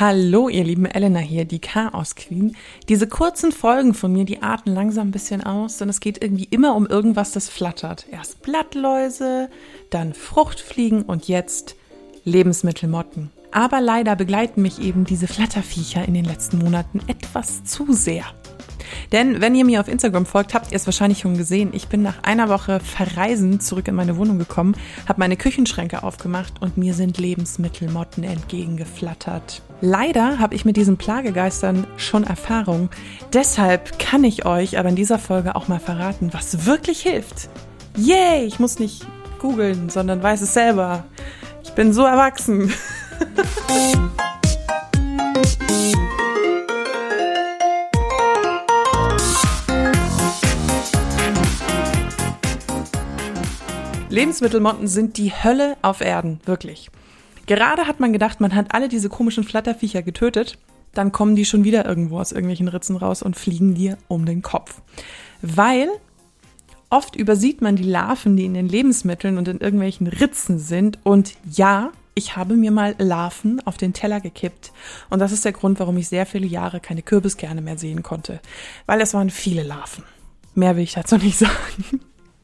Hallo, ihr lieben Elena hier, die Chaos Queen. Diese kurzen Folgen von mir, die atmen langsam ein bisschen aus, denn es geht irgendwie immer um irgendwas, das flattert. Erst Blattläuse, dann Fruchtfliegen und jetzt Lebensmittelmotten. Aber leider begleiten mich eben diese Flatterviecher in den letzten Monaten etwas zu sehr. Denn wenn ihr mir auf Instagram folgt, habt ihr es wahrscheinlich schon gesehen. Ich bin nach einer Woche Verreisen zurück in meine Wohnung gekommen, habe meine Küchenschränke aufgemacht und mir sind Lebensmittelmotten entgegengeflattert. Leider habe ich mit diesen Plagegeistern schon Erfahrung. Deshalb kann ich euch aber in dieser Folge auch mal verraten, was wirklich hilft. Yay! Ich muss nicht googeln, sondern weiß es selber. Ich bin so erwachsen. Lebensmittelmotten sind die Hölle auf Erden, wirklich. Gerade hat man gedacht, man hat alle diese komischen Flatterviecher getötet, dann kommen die schon wieder irgendwo aus irgendwelchen Ritzen raus und fliegen dir um den Kopf. Weil oft übersieht man die Larven, die in den Lebensmitteln und in irgendwelchen Ritzen sind. Und ja, ich habe mir mal Larven auf den Teller gekippt. Und das ist der Grund, warum ich sehr viele Jahre keine Kürbiskerne mehr sehen konnte. Weil es waren viele Larven. Mehr will ich dazu nicht sagen.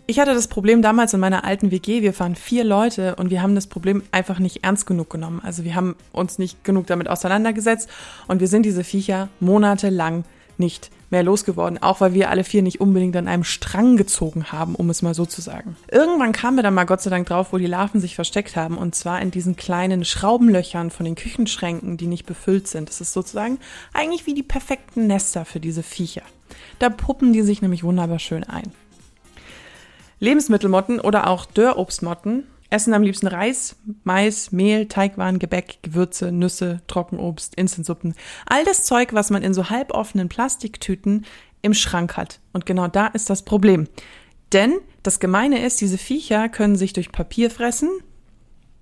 Ich hatte das Problem damals in meiner alten WG. Wir waren vier Leute und wir haben das Problem einfach nicht ernst genug genommen. Also wir haben uns nicht genug damit auseinandergesetzt und wir sind diese Viecher monatelang nicht mehr losgeworden, auch weil wir alle vier nicht unbedingt an einem Strang gezogen haben, um es mal so zu sagen. Irgendwann kamen wir dann mal Gott sei Dank drauf, wo die Larven sich versteckt haben, und zwar in diesen kleinen Schraubenlöchern von den Küchenschränken, die nicht befüllt sind. Das ist sozusagen eigentlich wie die perfekten Nester für diese Viecher. Da puppen die sich nämlich wunderbar schön ein. Lebensmittelmotten oder auch Dörrobstmotten essen am liebsten Reis, Mais, Mehl, Teigwaren, Gebäck, Gewürze, Nüsse, Trockenobst, Instantsuppen. All das Zeug, was man in so halboffenen Plastiktüten im Schrank hat. Und genau da ist das Problem. Denn das Gemeine ist, diese Viecher können sich durch Papier fressen,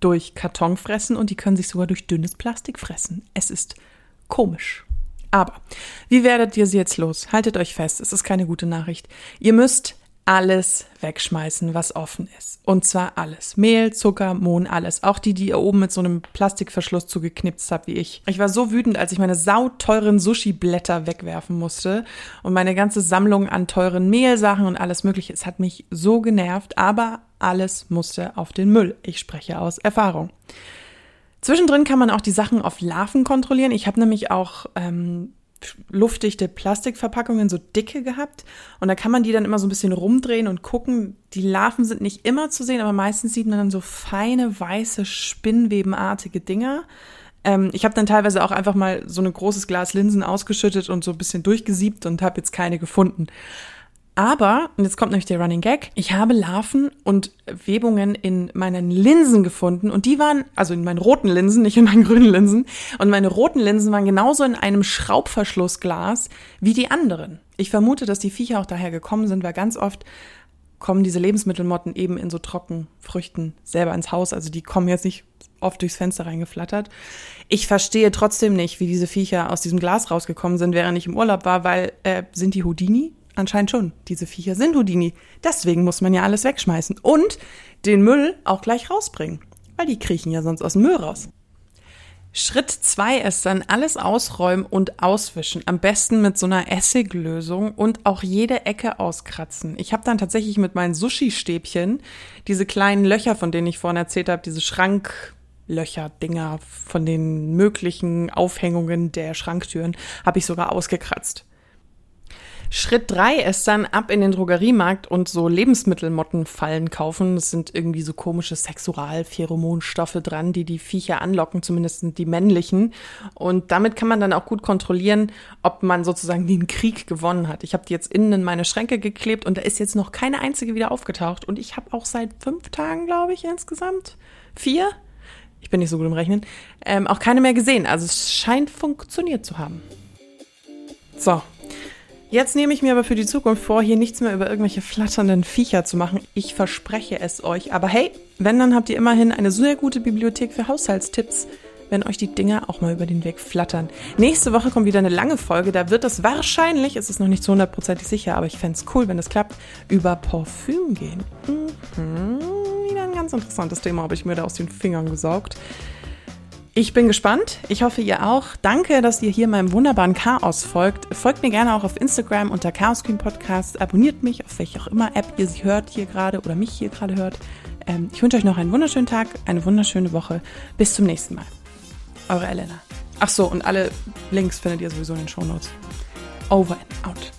durch Karton fressen und die können sich sogar durch dünnes Plastik fressen. Es ist komisch. Aber wie werdet ihr sie jetzt los? Haltet euch fest, es ist keine gute Nachricht. Ihr müsst alles wegschmeißen, was offen ist. Und zwar alles. Mehl, Zucker, Mohn, alles. Auch die, die ihr oben mit so einem Plastikverschluss zugeknipst habt, wie ich. Ich war so wütend, als ich meine sauteuren Sushi-Blätter wegwerfen musste und meine ganze Sammlung an teuren Mehlsachen und alles mögliche. Es hat mich so genervt, aber alles musste auf den Müll. Ich spreche aus Erfahrung. Zwischendrin kann man auch die Sachen auf Larven kontrollieren. Ich habe nämlich auch ähm, luftdichte Plastikverpackungen, so dicke gehabt. Und da kann man die dann immer so ein bisschen rumdrehen und gucken. Die Larven sind nicht immer zu sehen, aber meistens sieht man dann so feine, weiße, spinnwebenartige Dinger. Ähm, ich habe dann teilweise auch einfach mal so ein großes Glas Linsen ausgeschüttet und so ein bisschen durchgesiebt und habe jetzt keine gefunden. Aber, und jetzt kommt nämlich der Running Gag, ich habe Larven und Webungen in meinen Linsen gefunden und die waren, also in meinen roten Linsen, nicht in meinen grünen Linsen, und meine roten Linsen waren genauso in einem Schraubverschlussglas wie die anderen. Ich vermute, dass die Viecher auch daher gekommen sind, weil ganz oft kommen diese Lebensmittelmotten eben in so Trockenfrüchten selber ins Haus, also die kommen jetzt nicht oft durchs Fenster reingeflattert. Ich verstehe trotzdem nicht, wie diese Viecher aus diesem Glas rausgekommen sind, während ich im Urlaub war, weil äh, sind die Houdini? Anscheinend schon. Diese Viecher sind Houdini. Deswegen muss man ja alles wegschmeißen. Und den Müll auch gleich rausbringen. Weil die kriechen ja sonst aus dem Müll raus. Schritt zwei ist dann alles ausräumen und auswischen. Am besten mit so einer Essiglösung und auch jede Ecke auskratzen. Ich habe dann tatsächlich mit meinen Sushi-Stäbchen diese kleinen Löcher, von denen ich vorhin erzählt habe, diese Schranklöcher, Dinger von den möglichen Aufhängungen der Schranktüren, habe ich sogar ausgekratzt. Schritt drei ist dann ab in den Drogeriemarkt und so Lebensmittelmottenfallen kaufen. Das sind irgendwie so komische Sexualpheromonstoffe dran, die die Viecher anlocken, zumindest die männlichen. Und damit kann man dann auch gut kontrollieren, ob man sozusagen den Krieg gewonnen hat. Ich habe die jetzt innen in meine Schränke geklebt und da ist jetzt noch keine einzige wieder aufgetaucht. Und ich habe auch seit fünf Tagen, glaube ich, insgesamt vier. Ich bin nicht so gut im Rechnen. Ähm, auch keine mehr gesehen. Also es scheint funktioniert zu haben. So, Jetzt nehme ich mir aber für die Zukunft vor, hier nichts mehr über irgendwelche flatternden Viecher zu machen. Ich verspreche es euch. Aber hey, wenn, dann habt ihr immerhin eine sehr gute Bibliothek für Haushaltstipps, wenn euch die Dinger auch mal über den Weg flattern. Nächste Woche kommt wieder eine lange Folge. Da wird es wahrscheinlich, es ist noch nicht zu hundertprozentig sicher, aber ich fände es cool, wenn es klappt, über Parfüm gehen. Mhm. Wieder ein ganz interessantes Thema, habe ich mir da aus den Fingern gesaugt. Ich bin gespannt. Ich hoffe, ihr auch. Danke, dass ihr hier meinem wunderbaren Chaos folgt. Folgt mir gerne auch auf Instagram unter Chaos Queen Podcast. Abonniert mich, auf welcher auch immer App ihr sie hört hier gerade oder mich hier gerade hört. Ähm, ich wünsche euch noch einen wunderschönen Tag, eine wunderschöne Woche. Bis zum nächsten Mal. Eure Elena. Ach so, und alle Links findet ihr sowieso in den Show Notes. Over and out.